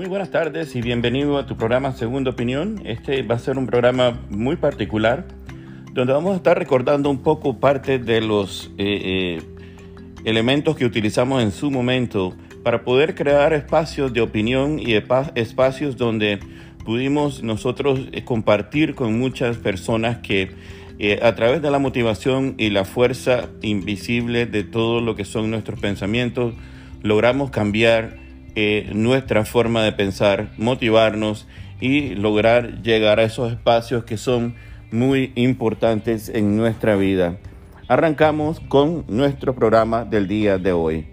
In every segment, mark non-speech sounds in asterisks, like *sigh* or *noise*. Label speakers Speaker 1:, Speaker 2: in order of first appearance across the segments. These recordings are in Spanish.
Speaker 1: Muy buenas tardes y bienvenido a tu programa Segunda Opinión. Este va a ser un programa muy particular donde vamos a estar recordando un poco parte de los eh, eh, elementos que utilizamos en su momento para poder crear espacios de opinión y espacios donde pudimos nosotros eh, compartir con muchas personas que a través de la motivación y la fuerza invisible de todo lo que son nuestros pensamientos, logramos cambiar eh, nuestra forma de pensar, motivarnos y lograr llegar a esos espacios que son muy importantes en nuestra vida. Arrancamos con nuestro programa del día de hoy.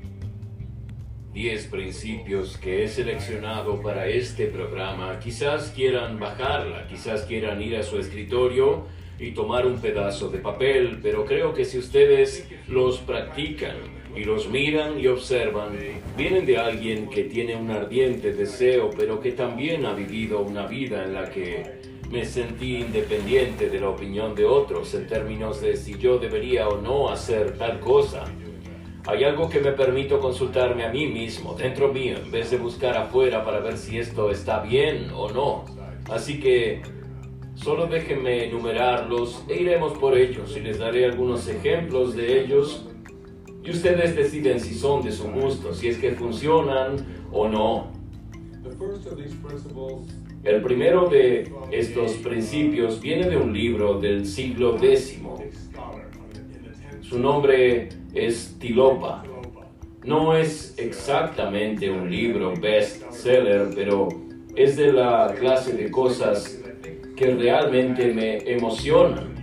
Speaker 2: 10 principios que he seleccionado para este programa. Quizás quieran bajarla, quizás quieran ir a su escritorio y tomar un pedazo de papel, pero creo que si ustedes los practican, y los miran y observan, vienen de alguien que tiene un ardiente deseo, pero que también ha vivido una vida en la que me sentí independiente de la opinión de otros en términos de si yo debería o no hacer tal cosa. Hay algo que me permito consultarme a mí mismo, dentro mío, en vez de buscar afuera para ver si esto está bien o no. Así que solo déjenme enumerarlos e iremos por ellos y les daré algunos ejemplos de ellos y ustedes deciden si son de su gusto, si es que funcionan o no. El primero de estos principios viene de un libro del siglo X. Su nombre es Tilopa. No es exactamente un libro bestseller, pero es de la clase de cosas que realmente me emocionan,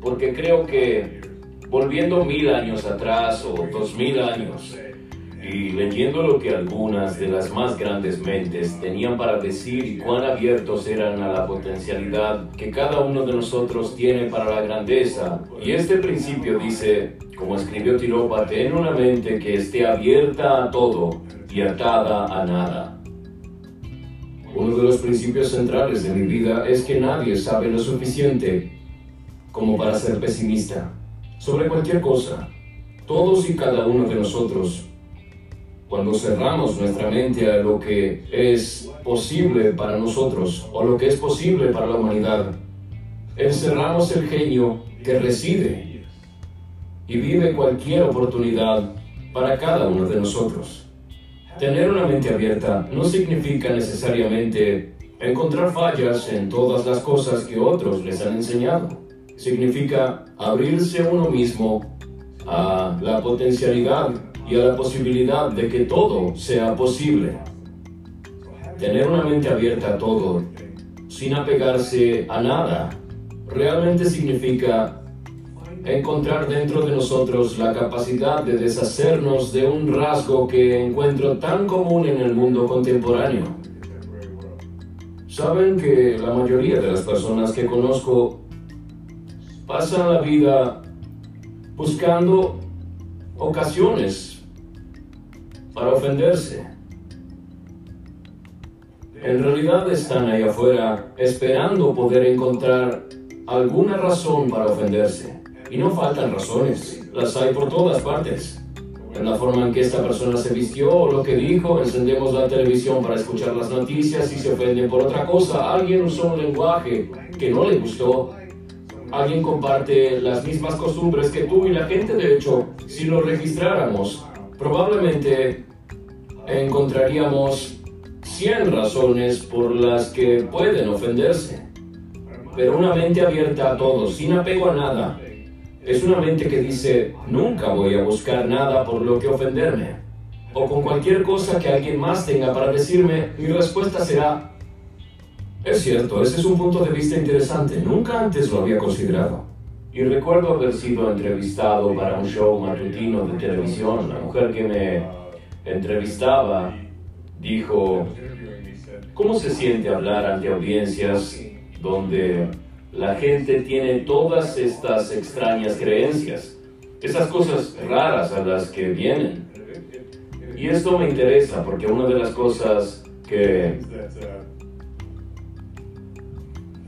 Speaker 2: porque creo que volviendo mil años atrás o dos mil años y leyendo lo que algunas de las más grandes mentes tenían para decir y cuán abiertos eran a la potencialidad que cada uno de nosotros tiene para la grandeza. Y este principio dice, como escribió Tiropa, ten una mente que esté abierta a todo y atada a nada. Uno de los principios centrales de mi vida es que nadie sabe lo suficiente como para ser pesimista sobre cualquier cosa, todos y cada uno de nosotros, cuando cerramos nuestra mente a lo que es posible para nosotros o lo que es posible para la humanidad, encerramos el genio que reside y vive cualquier oportunidad para cada uno de nosotros. Tener una mente abierta no significa necesariamente encontrar fallas en todas las cosas que otros les han enseñado significa abrirse uno mismo a la potencialidad y a la posibilidad de que todo sea posible. Tener una mente abierta a todo, sin apegarse a nada, realmente significa encontrar dentro de nosotros la capacidad de deshacernos de un rasgo que encuentro tan común en el mundo contemporáneo. Saben que la mayoría de las personas que conozco pasan la vida buscando ocasiones para ofenderse. En realidad están ahí afuera esperando poder encontrar alguna razón para ofenderse. Y no faltan razones, las hay por todas partes. En la forma en que esta persona se vistió o lo que dijo, encendemos la televisión para escuchar las noticias y se ofenden por otra cosa. Alguien usó un lenguaje que no le gustó alguien comparte las mismas costumbres que tú y la gente, de hecho, si lo registráramos, probablemente encontraríamos 100 razones por las que pueden ofenderse. Pero una mente abierta a todo, sin apego a nada, es una mente que dice, nunca voy a buscar nada por lo que ofenderme. O con cualquier cosa que alguien más tenga para decirme, mi respuesta será, es cierto, ese es un punto de vista interesante. Nunca antes lo había considerado. Y recuerdo haber sido entrevistado para un show matutino de televisión. La mujer que me entrevistaba dijo, ¿cómo se siente hablar ante audiencias donde la gente tiene todas estas extrañas creencias? Esas cosas raras a las que vienen. Y esto me interesa porque una de las cosas que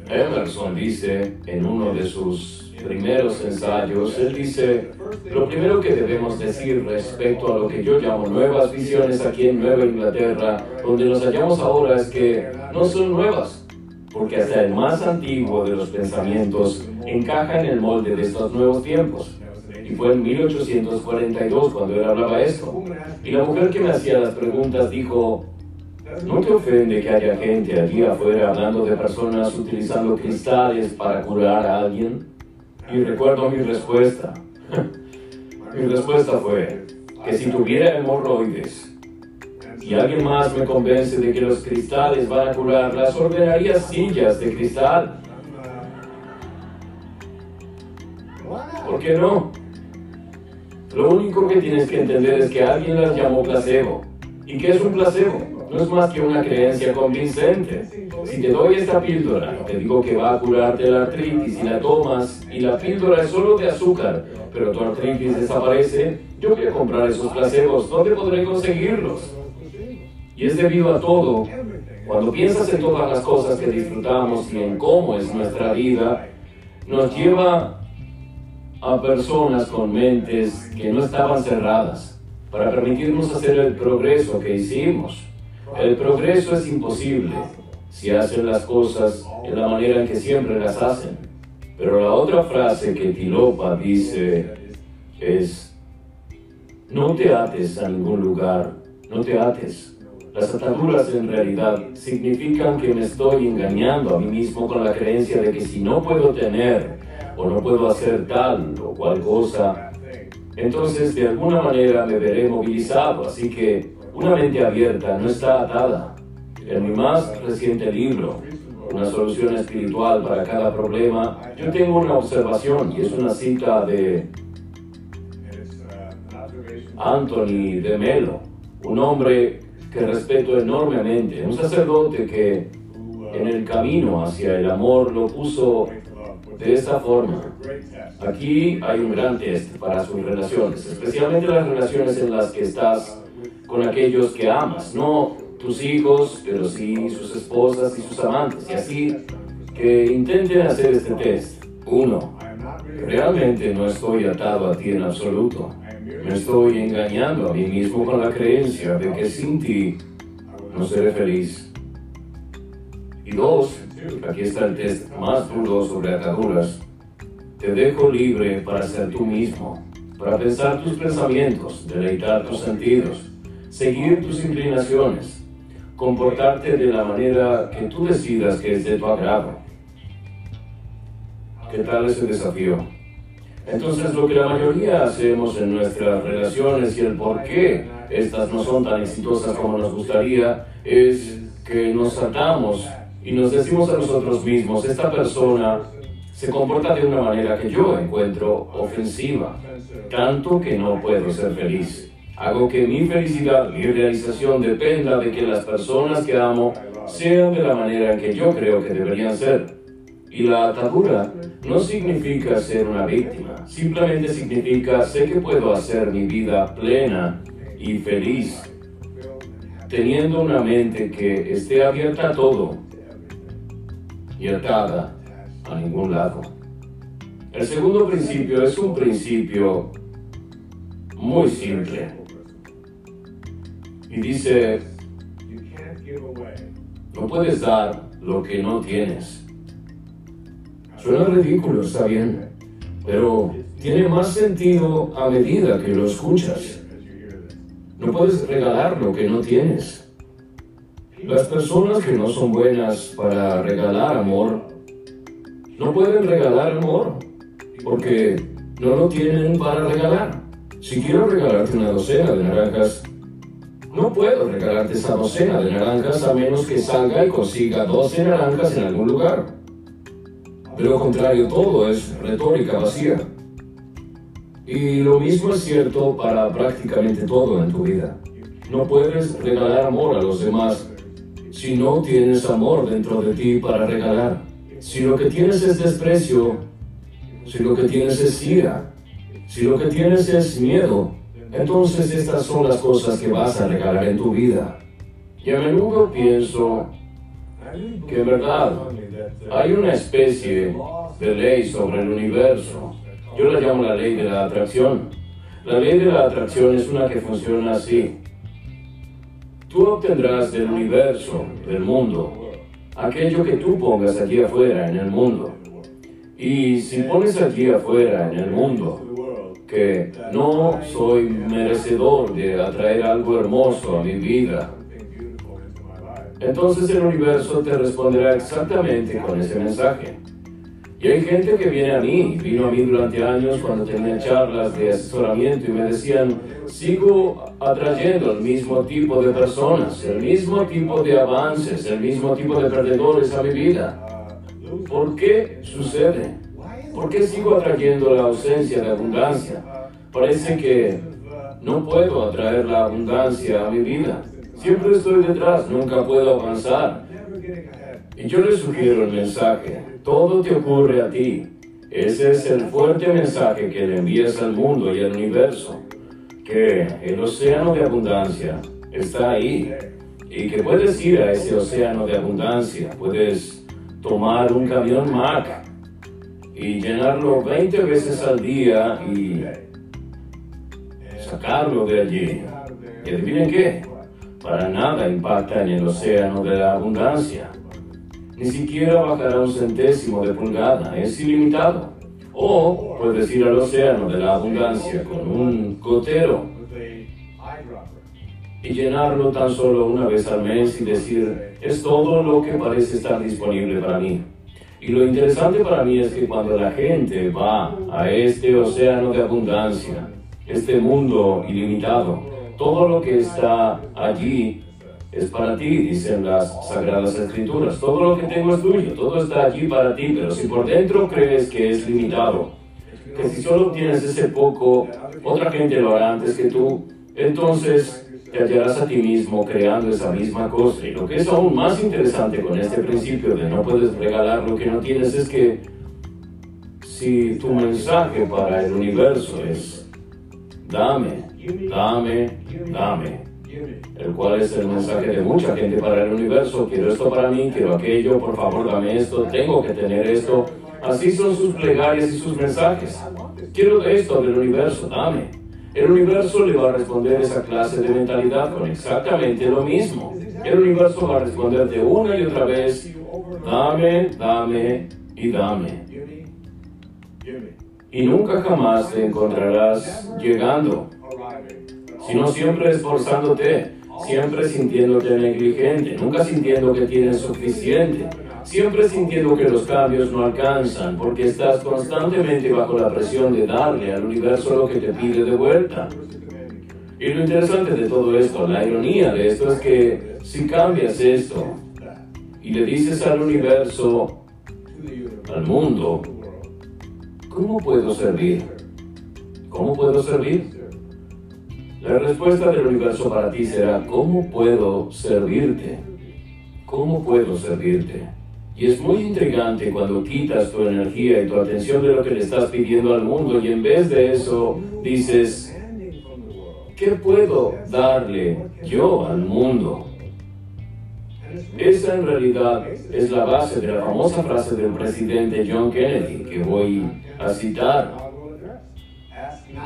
Speaker 2: Emerson dice en uno de sus primeros ensayos, él dice, lo primero que debemos decir respecto a lo que yo llamo nuevas visiones aquí en Nueva Inglaterra, donde nos hallamos ahora, es que no son nuevas, porque hasta el más antiguo de los pensamientos encaja en el molde de estos nuevos tiempos. Y fue en 1842 cuando él hablaba esto. Y la mujer que me hacía las preguntas dijo, ¿no te ofende que haya gente allí afuera hablando de personas utilizando cristales para curar a alguien? Y recuerdo mi respuesta. *laughs* mi respuesta fue que si tuviera hemorroides y alguien más me convence de que los cristales van a curar, las ordenaría sillas de cristal. ¿Por qué no? Lo único que tienes que entender es que alguien las llamó placebo. ¿Y qué es un placebo? No es más que una creencia convincente. Si te doy esta píldora, te digo que va a curarte la artritis y la tomas y la píldora es solo de azúcar, pero tu artritis desaparece, yo voy a comprar esos placebos. ¿Dónde podré conseguirlos? Y es debido a todo. Cuando piensas en todas las cosas que disfrutamos y en cómo es nuestra vida, nos lleva a personas con mentes que no estaban cerradas para permitirnos hacer el progreso que hicimos. El progreso es imposible si hacen las cosas de la manera en que siempre las hacen. Pero la otra frase que Tilopa dice es, no te ates a ningún lugar, no te ates. Las ataduras en realidad significan que me estoy engañando a mí mismo con la creencia de que si no puedo tener o no puedo hacer tal o cual cosa, entonces de alguna manera me veré movilizado. Así que una mente abierta no está atada. En mi más reciente libro, Una solución espiritual para cada problema, yo tengo una observación y es una cita de Anthony de Melo, un hombre que respeto enormemente, un sacerdote que en el camino hacia el amor lo puso de esta forma. Aquí hay un gran test para sus relaciones, especialmente las relaciones en las que estás con aquellos que amas, no tus hijos, pero sí sus esposas y sus amantes. Y así que intenten hacer este test. Uno, realmente no estoy atado a ti en absoluto. Me estoy engañando a mí mismo con la creencia de que sin ti no seré feliz. Y dos, Aquí está el test más duro sobre ataduras. Te dejo libre para ser tú mismo, para pensar tus pensamientos, deleitar tus sentidos, seguir tus inclinaciones, comportarte de la manera que tú decidas que es de tu agrado. ¿Qué tal ese desafío? Entonces lo que la mayoría hacemos en nuestras relaciones y el por qué estas no son tan exitosas como nos gustaría es que nos atamos y nos decimos a nosotros mismos, esta persona se comporta de una manera que yo encuentro ofensiva, tanto que no puedo ser feliz. Hago que mi felicidad, mi realización dependa de que las personas que amo sean de la manera en que yo creo que deberían ser. Y la atadura no significa ser una víctima, simplemente significa sé que puedo hacer mi vida plena y feliz, teniendo una mente que esté abierta a todo, y atada a ningún lado. El segundo principio es un principio muy simple. Y dice, no puedes dar lo que no tienes. Suena ridículo, está bien, pero tiene más sentido a medida que lo escuchas. No puedes regalar lo que no tienes. Las personas que no son buenas para regalar amor, no pueden regalar amor, porque no lo tienen para regalar. Si quiero regalarte una docena de naranjas, no puedo regalarte esa docena de naranjas a menos que salga y consiga 12 naranjas en algún lugar. Lo contrario, todo es retórica vacía. Y lo mismo es cierto para prácticamente todo en tu vida. No puedes regalar amor a los demás si no tienes amor dentro de ti para regalar, si lo que tienes es desprecio, si lo que tienes es ira, si lo que tienes es miedo, entonces estas son las cosas que vas a regalar en tu vida. Y a menudo pienso que en verdad hay una especie de ley sobre el universo. Yo la llamo la ley de la atracción. La ley de la atracción es una que funciona así. Tú obtendrás del universo, del mundo, aquello que tú pongas aquí afuera en el mundo. Y si pones aquí afuera en el mundo que no soy merecedor de atraer algo hermoso a mi vida, entonces el universo te responderá exactamente con ese mensaje. Y hay gente que viene a mí, vino a mí durante años cuando tenía charlas de asesoramiento y me decían, sigo atrayendo el mismo tipo de personas, el mismo tipo de avances, el mismo tipo de perdedores a mi vida. ¿Por qué sucede? ¿Por qué sigo atrayendo la ausencia de abundancia? Parece que no puedo atraer la abundancia a mi vida. Siempre estoy detrás, nunca puedo avanzar. Y yo le sugiero el mensaje, todo te ocurre a ti. Ese es el fuerte mensaje que le envías al mundo y al universo, que el océano de abundancia está ahí y que puedes ir a ese océano de abundancia, puedes tomar un camión Mac y llenarlo 20 veces al día y sacarlo de allí. ¿Y adivinen qué? Para nada impacta en el océano de la abundancia ni siquiera bajará un centésimo de pulgada, es ilimitado. O puedes ir al océano de la abundancia con un gotero y llenarlo tan solo una vez al mes y decir, es todo lo que parece estar disponible para mí. Y lo interesante para mí es que cuando la gente va a este océano de abundancia, este mundo ilimitado, todo lo que está allí es para ti, dicen las Sagradas Escrituras. Todo lo que tengo es tuyo, todo está allí para ti, pero si por dentro crees que es limitado, que si solo tienes ese poco, otra gente lo hará antes que tú, entonces te hallarás a ti mismo creando esa misma cosa. Y lo que es aún más interesante con este principio de no puedes regalar lo que no tienes es que si tu mensaje para el universo es dame, dame, dame, el cual es el mensaje de mucha gente para el universo. Quiero esto para mí, quiero aquello, por favor dame esto, tengo que tener esto. Así son sus plegarias y sus mensajes. Quiero esto del universo, dame. El universo le va a responder esa clase de mentalidad con exactamente lo mismo. El universo va a responder de una y otra vez, dame, dame y dame. Y nunca jamás te encontrarás llegando sino siempre esforzándote, siempre sintiéndote negligente, nunca sintiendo que tienes suficiente, siempre sintiendo que los cambios no alcanzan, porque estás constantemente bajo la presión de darle al universo lo que te pide de vuelta. Y lo interesante de todo esto, la ironía de esto es que si cambias esto y le dices al universo, al mundo, ¿cómo puedo servir? ¿Cómo puedo servir? La respuesta del universo para ti será, ¿cómo puedo servirte? ¿Cómo puedo servirte? Y es muy intrigante cuando quitas tu energía y tu atención de lo que le estás pidiendo al mundo y en vez de eso dices, ¿qué puedo darle yo al mundo? Esa en realidad es la base de la famosa frase del presidente John Kennedy que voy a citar.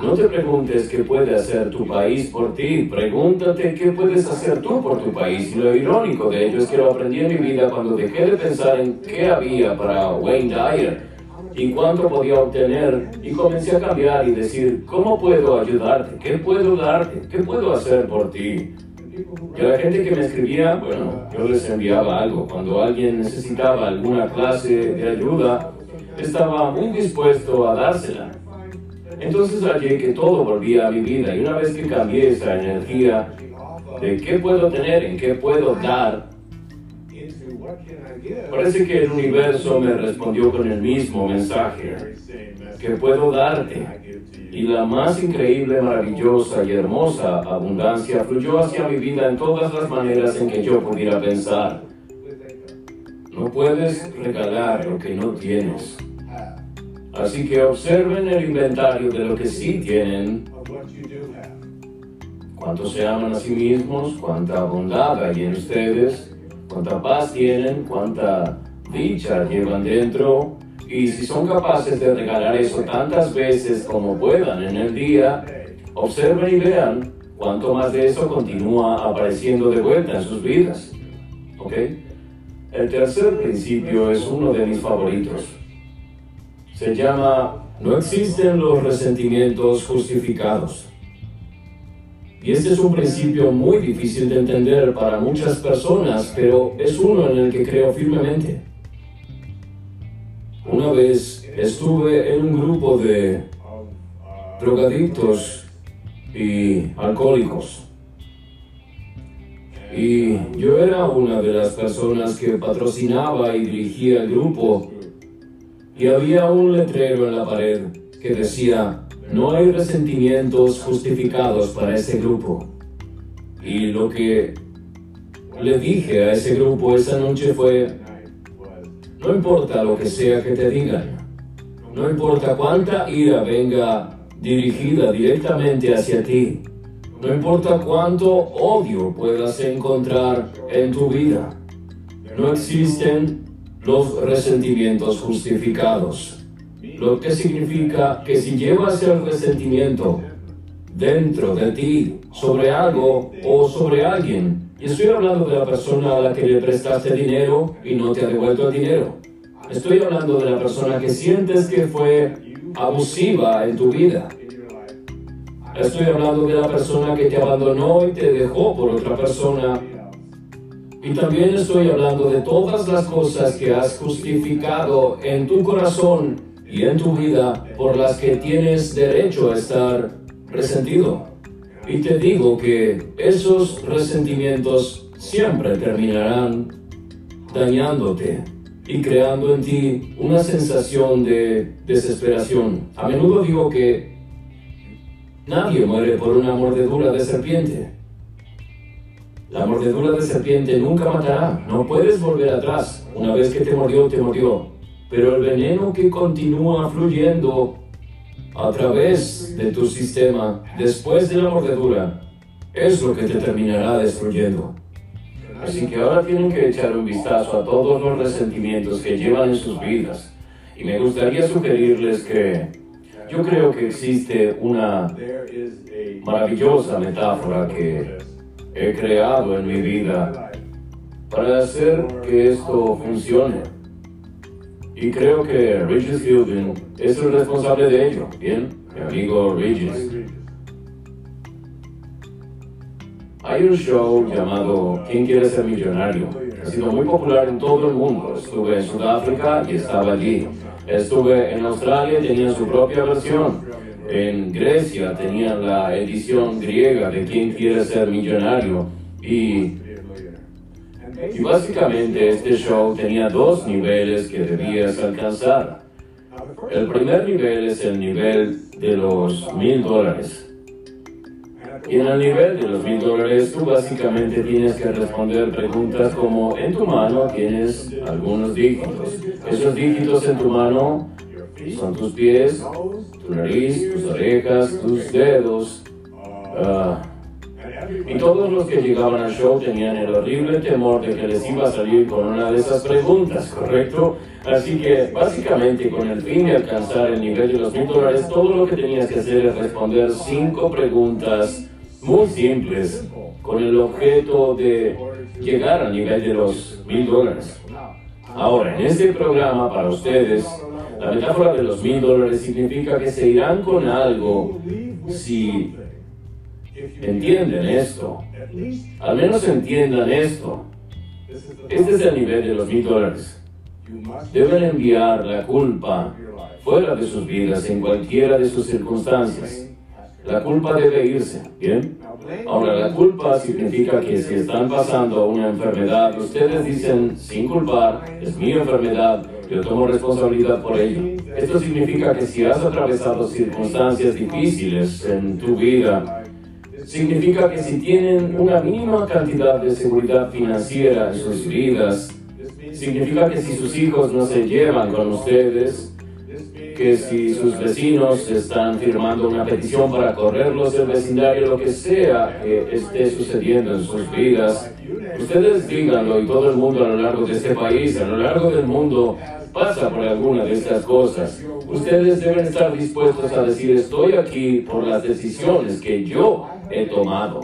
Speaker 2: No te preguntes qué puede hacer tu país por ti, pregúntate qué puedes hacer tú por tu país. Lo irónico de ello es que lo aprendí en mi vida cuando dejé de pensar en qué había para Wayne Dyer y cuánto podía obtener y comencé a cambiar y decir, ¿cómo puedo ayudarte? ¿Qué puedo darte? ¿Qué puedo hacer por ti? Y a la gente que me escribía, bueno, yo les enviaba algo. Cuando alguien necesitaba alguna clase de ayuda, estaba muy dispuesto a dársela. Entonces hallé que todo volvía a mi vida y una vez que cambié esa energía de qué puedo tener, en qué puedo dar, parece que el universo me respondió con el mismo mensaje que puedo darte. Y la más increíble, maravillosa y hermosa abundancia fluyó hacia mi vida en todas las maneras en que yo pudiera pensar. No puedes regalar lo que no tienes. Así que observen el inventario de lo que sí tienen, cuánto se aman a sí mismos, cuánta bondad hay en ustedes, cuánta paz tienen, cuánta dicha llevan dentro y si son capaces de regalar eso tantas veces como puedan en el día, observen y vean cuánto más de eso continúa apareciendo de vuelta en sus vidas. ¿Ok? El tercer principio es uno de mis favoritos. Se llama no existen los resentimientos justificados. Y este es un principio muy difícil de entender para muchas personas, pero es uno en el que creo firmemente. Una vez estuve en un grupo de drogadictos y alcohólicos. Y yo era una de las personas que patrocinaba y dirigía el grupo. Y había un letrero en la pared que decía, no hay resentimientos justificados para ese grupo. Y lo que le dije a ese grupo esa noche fue, no importa lo que sea que te digan, no importa cuánta ira venga dirigida directamente hacia ti, no importa cuánto odio puedas encontrar en tu vida, no existen los resentimientos justificados. Lo que significa que si llevas el resentimiento dentro de ti sobre algo o sobre alguien, y estoy hablando de la persona a la que le prestaste dinero y no te ha devuelto el dinero. Estoy hablando de la persona que sientes que fue abusiva en tu vida. Estoy hablando de la persona que te abandonó y te dejó por otra persona. Y también estoy hablando de todas las cosas que has justificado en tu corazón y en tu vida por las que tienes derecho a estar resentido. Y te digo que esos resentimientos siempre terminarán dañándote y creando en ti una sensación de desesperación. A menudo digo que Nadie muere por una mordedura de serpiente. La mordedura de serpiente nunca matará, no puedes volver atrás. Una vez que te mordió, te mordió. Pero el veneno que continúa fluyendo a través de tu sistema después de la mordedura es lo que te terminará destruyendo. Así que ahora tienen que echar un vistazo a todos los resentimientos que llevan en sus vidas. Y me gustaría sugerirles que yo creo que existe una maravillosa metáfora que he creado en mi vida para hacer que esto funcione. Y creo que Regis Fielding es el responsable de ello. Bien, mi amigo Regis. Hay un show llamado ¿Quién quiere ser millonario? Ha sido muy popular en todo el mundo. Estuve en Sudáfrica y estaba allí. Estuve en Australia, tenían su propia versión. En Grecia tenían la edición griega de quién quiere ser millonario. Y, y básicamente este show tenía dos niveles que debías alcanzar. El primer nivel es el nivel de los mil dólares. Y en el nivel de los mil dólares, tú básicamente tienes que responder preguntas como, en tu mano tienes algunos dígitos. Esos dígitos en tu mano son tus pies, tu nariz, tus orejas, tus dedos. Ah, y todos los que llegaban al show tenían el horrible temor de que les iba a salir con una de esas preguntas, ¿correcto? Así que básicamente con el fin de alcanzar el nivel de los mil dólares, todo lo que tenías que hacer es responder cinco preguntas muy simples con el objeto de llegar al nivel de los mil dólares. Ahora, en este programa para ustedes, la metáfora de los mil dólares significa que se irán con algo si entienden esto. Al menos entiendan esto. Este es el nivel de los mil dólares. Deben enviar la culpa fuera de sus vidas en cualquiera de sus circunstancias. La culpa debe irse, ¿bien? Ahora, la culpa significa que si están pasando una enfermedad, ustedes dicen, sin culpar, es mi enfermedad, yo tomo responsabilidad por ello. Esto significa que si has atravesado circunstancias difíciles en tu vida, significa que si tienen una mínima cantidad de seguridad financiera en sus vidas, significa que si sus hijos no se llevan con ustedes, que si sus vecinos están firmando una petición para correrlos del vecindario, lo que sea que esté sucediendo en sus vidas, ustedes díganlo y todo el mundo a lo largo de este país, a lo largo del mundo, pasa por alguna de estas cosas. Ustedes deben estar dispuestos a decir, estoy aquí por las decisiones que yo he tomado.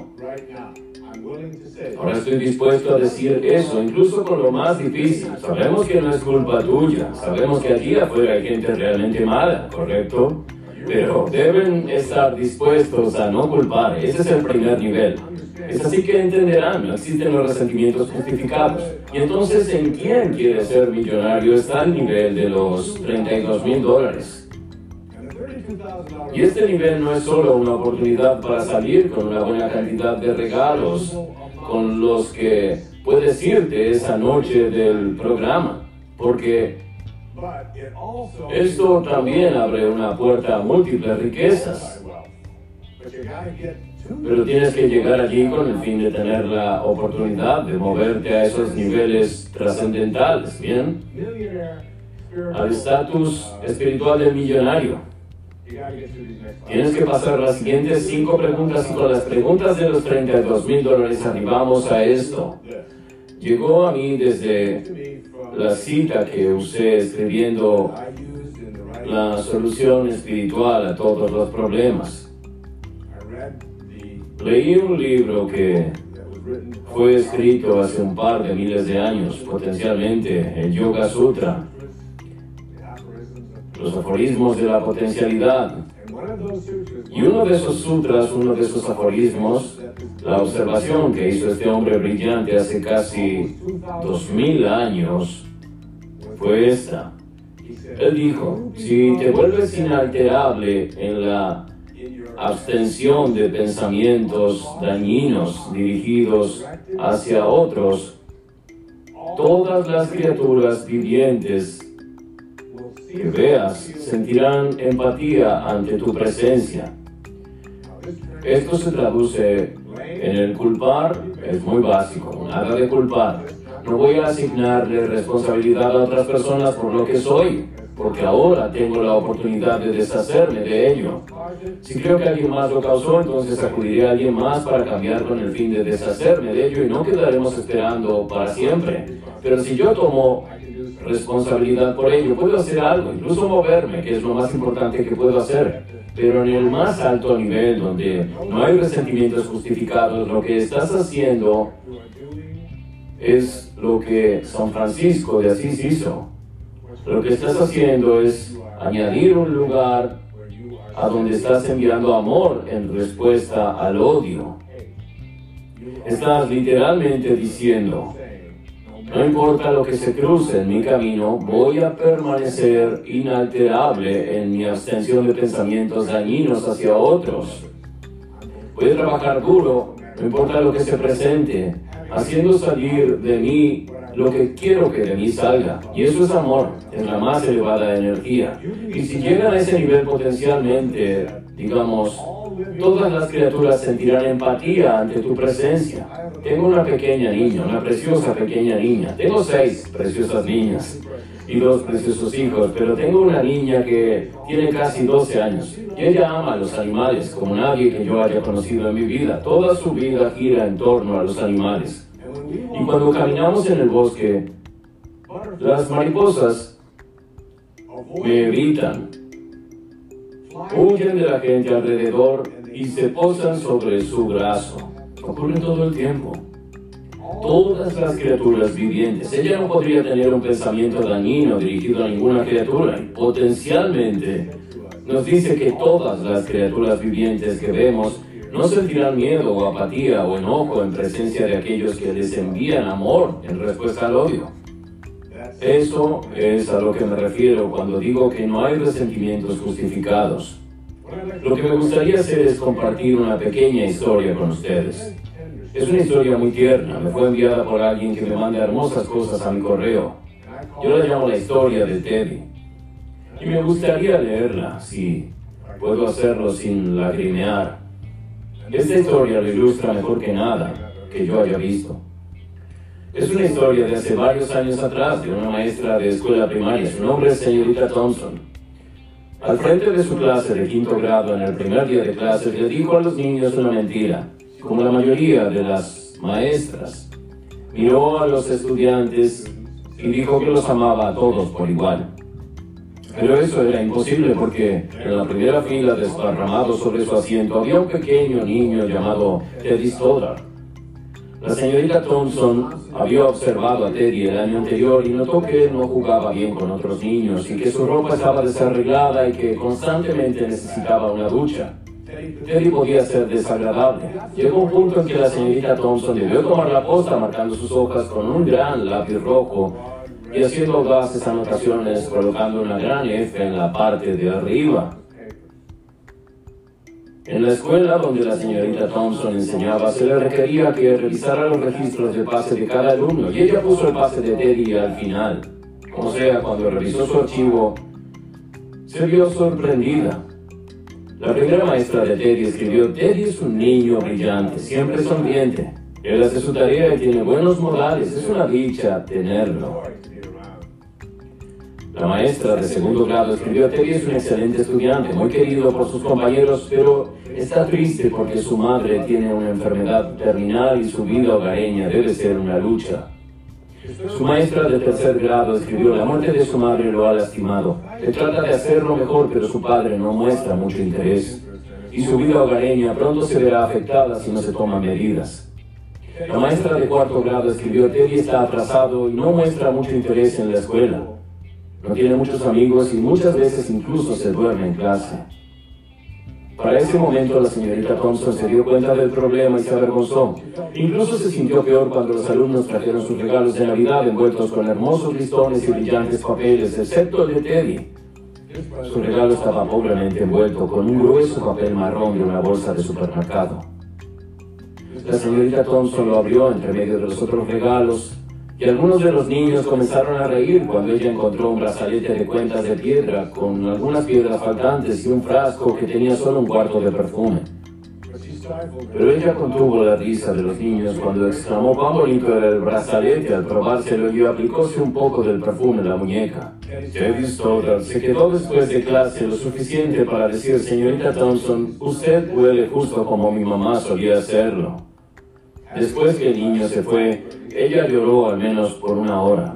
Speaker 2: Ahora estoy dispuesto a decir eso, incluso con lo más difícil. Sabemos que no es culpa tuya, sabemos que allí afuera hay gente realmente mala, ¿correcto? Pero deben estar dispuestos a no culpar, ese es el primer nivel. Es así que entenderán, no existen los resentimientos justificados. Y entonces, ¿en quién quiere ser millonario? Está al nivel de los 32 mil dólares. Y este nivel no es solo una oportunidad para salir con una buena cantidad de regalos con los que puedes irte esa noche del programa, porque esto también abre una puerta a múltiples riquezas. Pero tienes que llegar allí con el fin de tener la oportunidad de moverte a esos niveles trascendentales, ¿bien? Al estatus espiritual del millonario. Tienes que pasar las siguientes cinco preguntas y con las preguntas de los 32 mil dólares arribamos a esto. Llegó a mí desde la cita que usé escribiendo la solución espiritual a todos los problemas. Leí un libro que fue escrito hace un par de miles de años, potencialmente el Yoga Sutra, los aforismos de la potencialidad. Y uno de esos sutras, uno de esos aforismos, la observación que hizo este hombre brillante hace casi dos mil años, fue esta. Él dijo, si te vuelves inalterable en la abstención de pensamientos dañinos dirigidos hacia otros, todas las criaturas vivientes que veas sentirán empatía ante tu presencia. Esto se traduce en el culpar, es muy básico, nada de culpar. No voy a asignarle responsabilidad a otras personas por lo que soy, porque ahora tengo la oportunidad de deshacerme de ello. Si creo que alguien más lo causó, entonces acudiré a alguien más para cambiar con el fin de deshacerme de ello y no quedaremos esperando para siempre. Pero si yo tomo responsabilidad por ello, puedo hacer algo, incluso moverme, que es lo más importante que puedo hacer. Pero en el más alto nivel, donde no hay resentimientos justificados, lo que estás haciendo es lo que San Francisco de Asís hizo. Lo que estás haciendo es añadir un lugar a donde estás enviando amor en respuesta al odio. Estás literalmente diciendo, no importa lo que se cruce en mi camino, voy a permanecer inalterable en mi abstención de pensamientos dañinos hacia otros. Voy a trabajar duro, no importa lo que se presente, haciendo salir de mí lo que quiero que de mí salga. Y eso es amor, es la más elevada energía. Y si llegan a ese nivel potencialmente, digamos, todas las criaturas sentirán empatía ante tu presencia. Tengo una pequeña niña, una preciosa pequeña niña. Tengo seis preciosas niñas y dos preciosos hijos, pero tengo una niña que tiene casi 12 años ella ama a los animales como nadie que yo haya conocido en mi vida. Toda su vida gira en torno a los animales. Y cuando caminamos en el bosque, las mariposas me evitan, huyen de la gente alrededor y se posan sobre su brazo. Ocurre todo el tiempo. Todas las criaturas vivientes. Ella no podría tener un pensamiento dañino dirigido a ninguna criatura potencialmente nos dice que todas las criaturas vivientes que vemos no sentirán miedo o apatía o enojo en presencia de aquellos que les envían amor en respuesta al odio. Eso es a lo que me refiero cuando digo que no hay resentimientos justificados. Lo que me gustaría hacer es compartir una pequeña historia con ustedes. Es una historia muy tierna, me fue enviada por alguien que me manda hermosas cosas a mi correo. Yo la llamo la historia de Teddy. Y me gustaría leerla, si puedo hacerlo sin lagrimear. Esta historia lo ilustra mejor que nada que yo haya visto. Es una historia de hace varios años atrás de una maestra de escuela primaria. Su nombre es señorita Thompson. al frente de su clase de quinto grado en el primer día de clases, le dijo a los niños una mentira, como la mayoría de las maestras. Miró a los estudiantes y dijo que los amaba a todos por igual. Pero eso era imposible porque en la primera fila, desparramado sobre su asiento, había un pequeño niño llamado Teddy Stoddard. La señorita Thompson había observado a Teddy el año anterior y notó que no jugaba bien con otros niños y que su ropa estaba desarreglada y que constantemente necesitaba una ducha. Teddy podía ser desagradable. Llegó un punto en que la señorita Thompson debió tomar la posta marcando sus hojas con un gran lápiz rojo y haciendo audaces anotaciones colocando una gran F en la parte de arriba. En la escuela donde la señorita Thompson enseñaba, se le requería que revisara los registros de pase de cada alumno, y ella puso el pase de Teddy al final. O sea, cuando revisó su archivo, se vio sorprendida. La primera maestra de Teddy escribió, Teddy es un niño brillante, siempre sonriente. Él hace su tarea y tiene buenos modales, es una dicha tenerlo. La maestra de segundo grado escribió, Teddy es un excelente estudiante, muy querido por sus compañeros, pero está triste porque su madre tiene una enfermedad terminal y su vida hogareña debe ser una lucha. Su maestra de tercer grado escribió, la muerte de su madre lo ha lastimado. Se trata de hacerlo mejor, pero su padre no muestra mucho interés. Y su vida hogareña pronto se verá afectada si no se toman medidas. La maestra de cuarto grado escribió, Teddy está atrasado y no muestra mucho interés en la escuela. No tiene muchos amigos y muchas veces incluso se duerme en clase. Para ese momento la señorita Thompson se dio cuenta del problema y se avergonzó. Incluso se sintió peor cuando los alumnos trajeron sus regalos de Navidad envueltos con hermosos listones y brillantes papeles, excepto el de Teddy. Su regalo estaba pobremente envuelto con un grueso papel marrón de una bolsa de supermercado. La señorita Thompson lo abrió entre medio de los otros regalos y algunos de los niños comenzaron a reír cuando ella encontró un brazalete de cuentas de piedra con algunas piedras faltantes y un frasco que tenía solo un cuarto de perfume. Pero ella contuvo la risa de los niños cuando exclamó cuán bonito era el brazalete al probárselo y aplicóse un poco del perfume en la muñeca. Teddy Stoddard se quedó después de clase lo suficiente para decir, señorita Thompson, usted huele justo como mi mamá solía hacerlo. Después que el niño se fue, ella lloró al menos por una hora.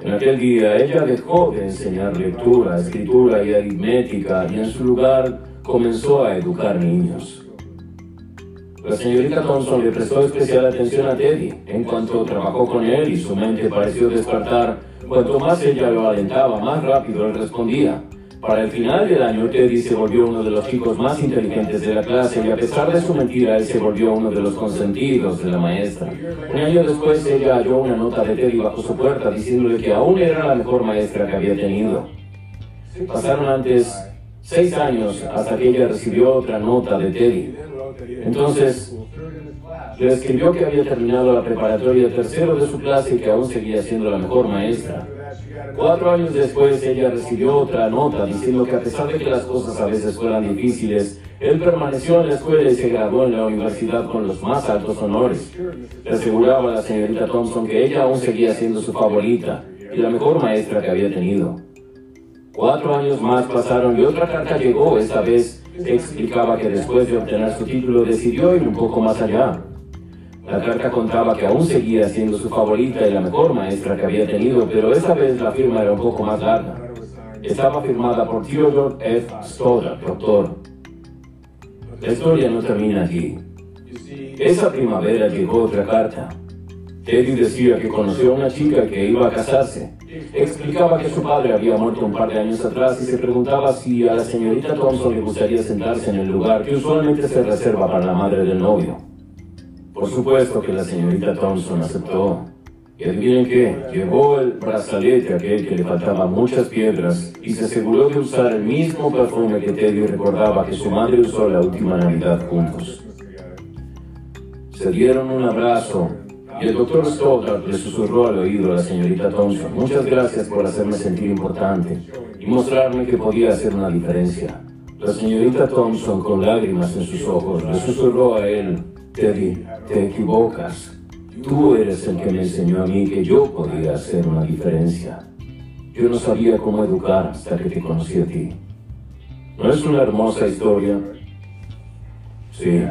Speaker 2: En aquel día ella dejó de enseñar lectura, escritura y aritmética y en su lugar comenzó a educar niños. La señorita Thompson le prestó especial atención a Teddy en cuanto trabajó con él y su mente pareció despertar. Cuanto más ella lo alentaba, más rápido él respondía. Para el final del año, Teddy se volvió uno de los chicos más inteligentes de la clase y a pesar de su mentira, él se volvió uno de los consentidos de la maestra. Un año después, ella halló una nota de Teddy bajo su puerta diciéndole que aún era la mejor maestra que había tenido. Pasaron antes seis años hasta que ella recibió otra nota de Teddy. Entonces, le escribió que había terminado la preparatoria tercero de su clase y que aún seguía siendo la mejor maestra. Cuatro años después ella recibió otra nota diciendo que a pesar de que las cosas a veces fueran difíciles, él permaneció en la escuela y se graduó en la universidad con los más altos honores. Le aseguraba a la señorita Thompson que ella aún seguía siendo su favorita y la mejor maestra que había tenido. Cuatro años más pasaron y otra carta llegó, esta vez explicaba que después de obtener su título decidió ir un poco más allá. La carta contaba que aún seguía siendo su favorita y la mejor maestra que había tenido, pero esta vez la firma era un poco más larga. Estaba firmada por Theodore F. Stoddard, doctor. La historia no termina aquí. Esa primavera llegó otra carta. Teddy decía que conoció a una chica que iba a casarse. Explicaba que su padre había muerto un par de años atrás y se preguntaba si a la señorita Thompson le gustaría sentarse en el lugar que usualmente se reserva para la madre del novio. Por supuesto que la señorita Thompson aceptó. Y adivinen qué, llevó el brazalete aquel que le faltaba muchas piedras y se aseguró de usar el mismo perfume que Teddy recordaba que su madre usó la última Navidad juntos. Se dieron un abrazo y el doctor Stoddard le susurró al oído a la señorita Thompson, muchas gracias por hacerme sentir importante y mostrarme que podía hacer una diferencia. La señorita Thompson, con lágrimas en sus ojos, le susurró a él, Teddy, te equivocas. Tú eres el que me enseñó a mí que yo podía hacer una diferencia. Yo no sabía cómo educar hasta que te conocí a ti. ¿No es una hermosa historia? Sí.